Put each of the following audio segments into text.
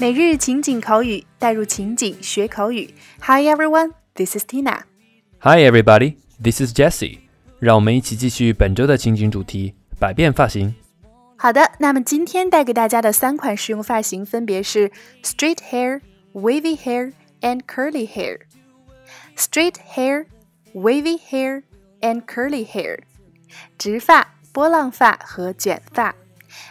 每日情景口语，带入情景学口语。Hi everyone, this is Tina. Hi everybody, this is Jessie. 让我们一起继续本周的情景主题——百变发型。好的，那么今天带给大家的三款实用发型分别是 straight hair, wavy hair and curly hair. Straight hair, wavy hair and curly hair. 直发、波浪发和卷发。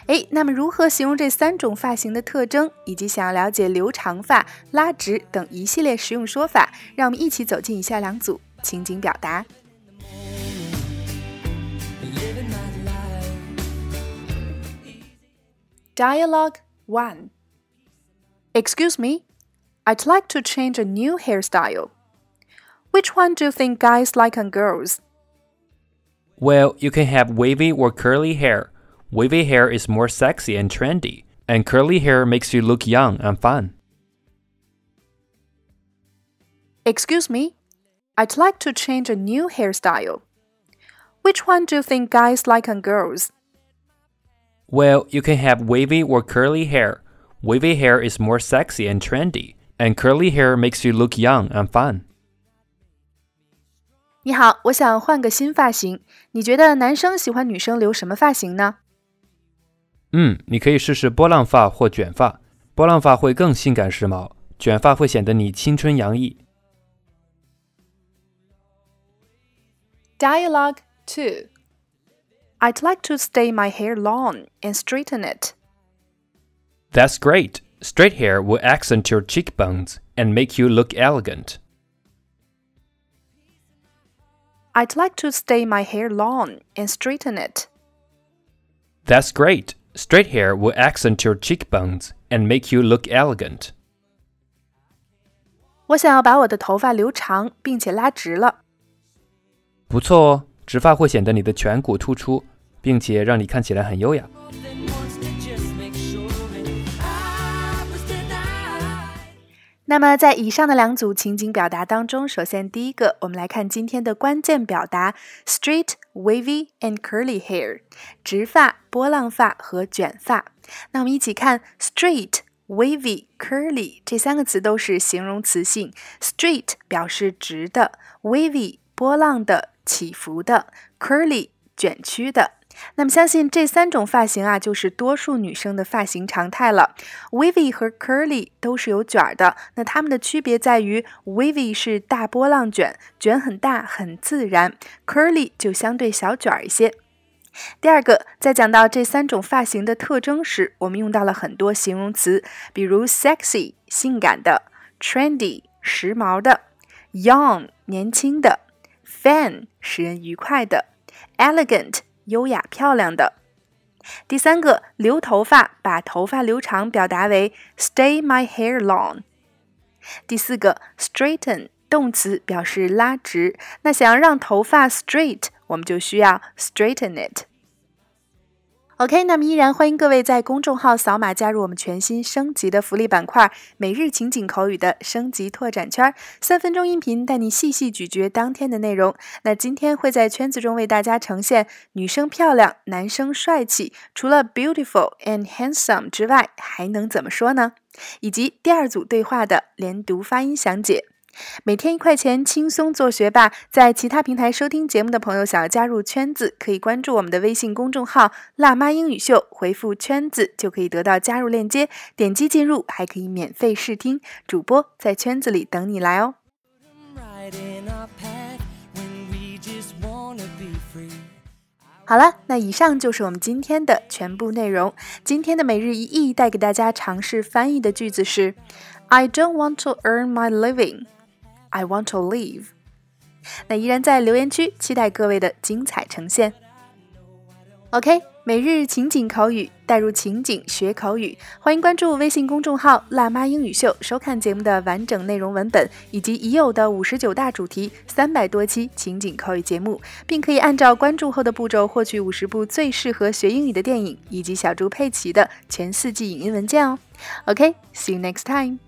哎，那么如何形容这三种发型的特征，以及想要了解留长发、拉直等一系列实用说法，让我们一起走进以下两组情景表达。Dialogue 1 Excuse me, I'd like to change a new hairstyle. Which one do you think guys like on girls? Well, you can have wavy or curly hair. Wavy hair is more sexy and trendy, and curly hair makes you look young and fun. Excuse me, I'd like to change a new hairstyle. Which one do you think guys like on girls? Well, you can have wavy or curly hair. Wavy hair is more sexy and trendy, and curly hair makes you look young and fun. 你好，我想换个新发型。你觉得男生喜欢女生留什么发型呢？ 嗯，你可以试试波浪发或卷发，波浪发会更性感时髦，卷发会显得你青春洋溢。Dialogue 2 I'd like to stay my hair long and straighten it. That's great. Straight hair will accent your cheekbones and make you look elegant. I'd like to stay my hair long and straighten it. That's great. Straight hair will accent your cheekbones and make you look elegant. 我想要把我的头发留长，并且拉直了。不错哦，直发会显得你的颧骨突出，并且让你看起来很优雅。 那么，在以上的两组情景表达当中，首先第一个，我们来看今天的关键表达：straight, wavy and curly hair，直发、波浪发和卷发。那我们一起看 straight、wavy、curly 这三个词都是形容词性，straight 表示直的，wavy 波浪的、起伏的，curly 卷曲的。那么，相信这三种发型啊，就是多数女生的发型常态了。Wavy 和 Curly 都是有卷儿的，那它们的区别在于，Wavy 是大波浪卷，卷很大，很自然；Curly 就相对小卷儿一些。第二个，在讲到这三种发型的特征时，我们用到了很多形容词，比如 sexy 性感的，trendy 时髦的，young 年轻的，fun 使人愉快的，elegant。优雅漂亮的。第三个，留头发，把头发留长，表达为 stay my hair long。第四个，straighten 动词表示拉直，那想要让头发 straight，我们就需要 straighten it。OK，那么依然欢迎各位在公众号扫码加入我们全新升级的福利板块——每日情景口语的升级拓展圈，三分钟音频带你细细咀嚼当天的内容。那今天会在圈子中为大家呈现女生漂亮，男生帅气，除了 beautiful and handsome 之外，还能怎么说呢？以及第二组对话的连读发音详解。每天一块钱，轻松做学霸。在其他平台收听节目的朋友，想要加入圈子，可以关注我们的微信公众号“辣妈英语秀”，回复“圈子”就可以得到加入链接，点击进入，还可以免费试听。主播在圈子里等你来哦。好了，那以上就是我们今天的全部内容。今天的每日一译带给大家尝试翻译的句子是：I don't want to earn my living。I want to leave。那依然在留言区期待各位的精彩呈现。OK，每日情景口语，带入情景学口语，欢迎关注微信公众号“辣妈英语秀”，收看节目的完整内容文本以及已有的五十九大主题、三百多期情景口语节目，并可以按照关注后的步骤获取五十部最适合学英语的电影以及小猪佩奇的全四季影音文件哦。OK，see you next time。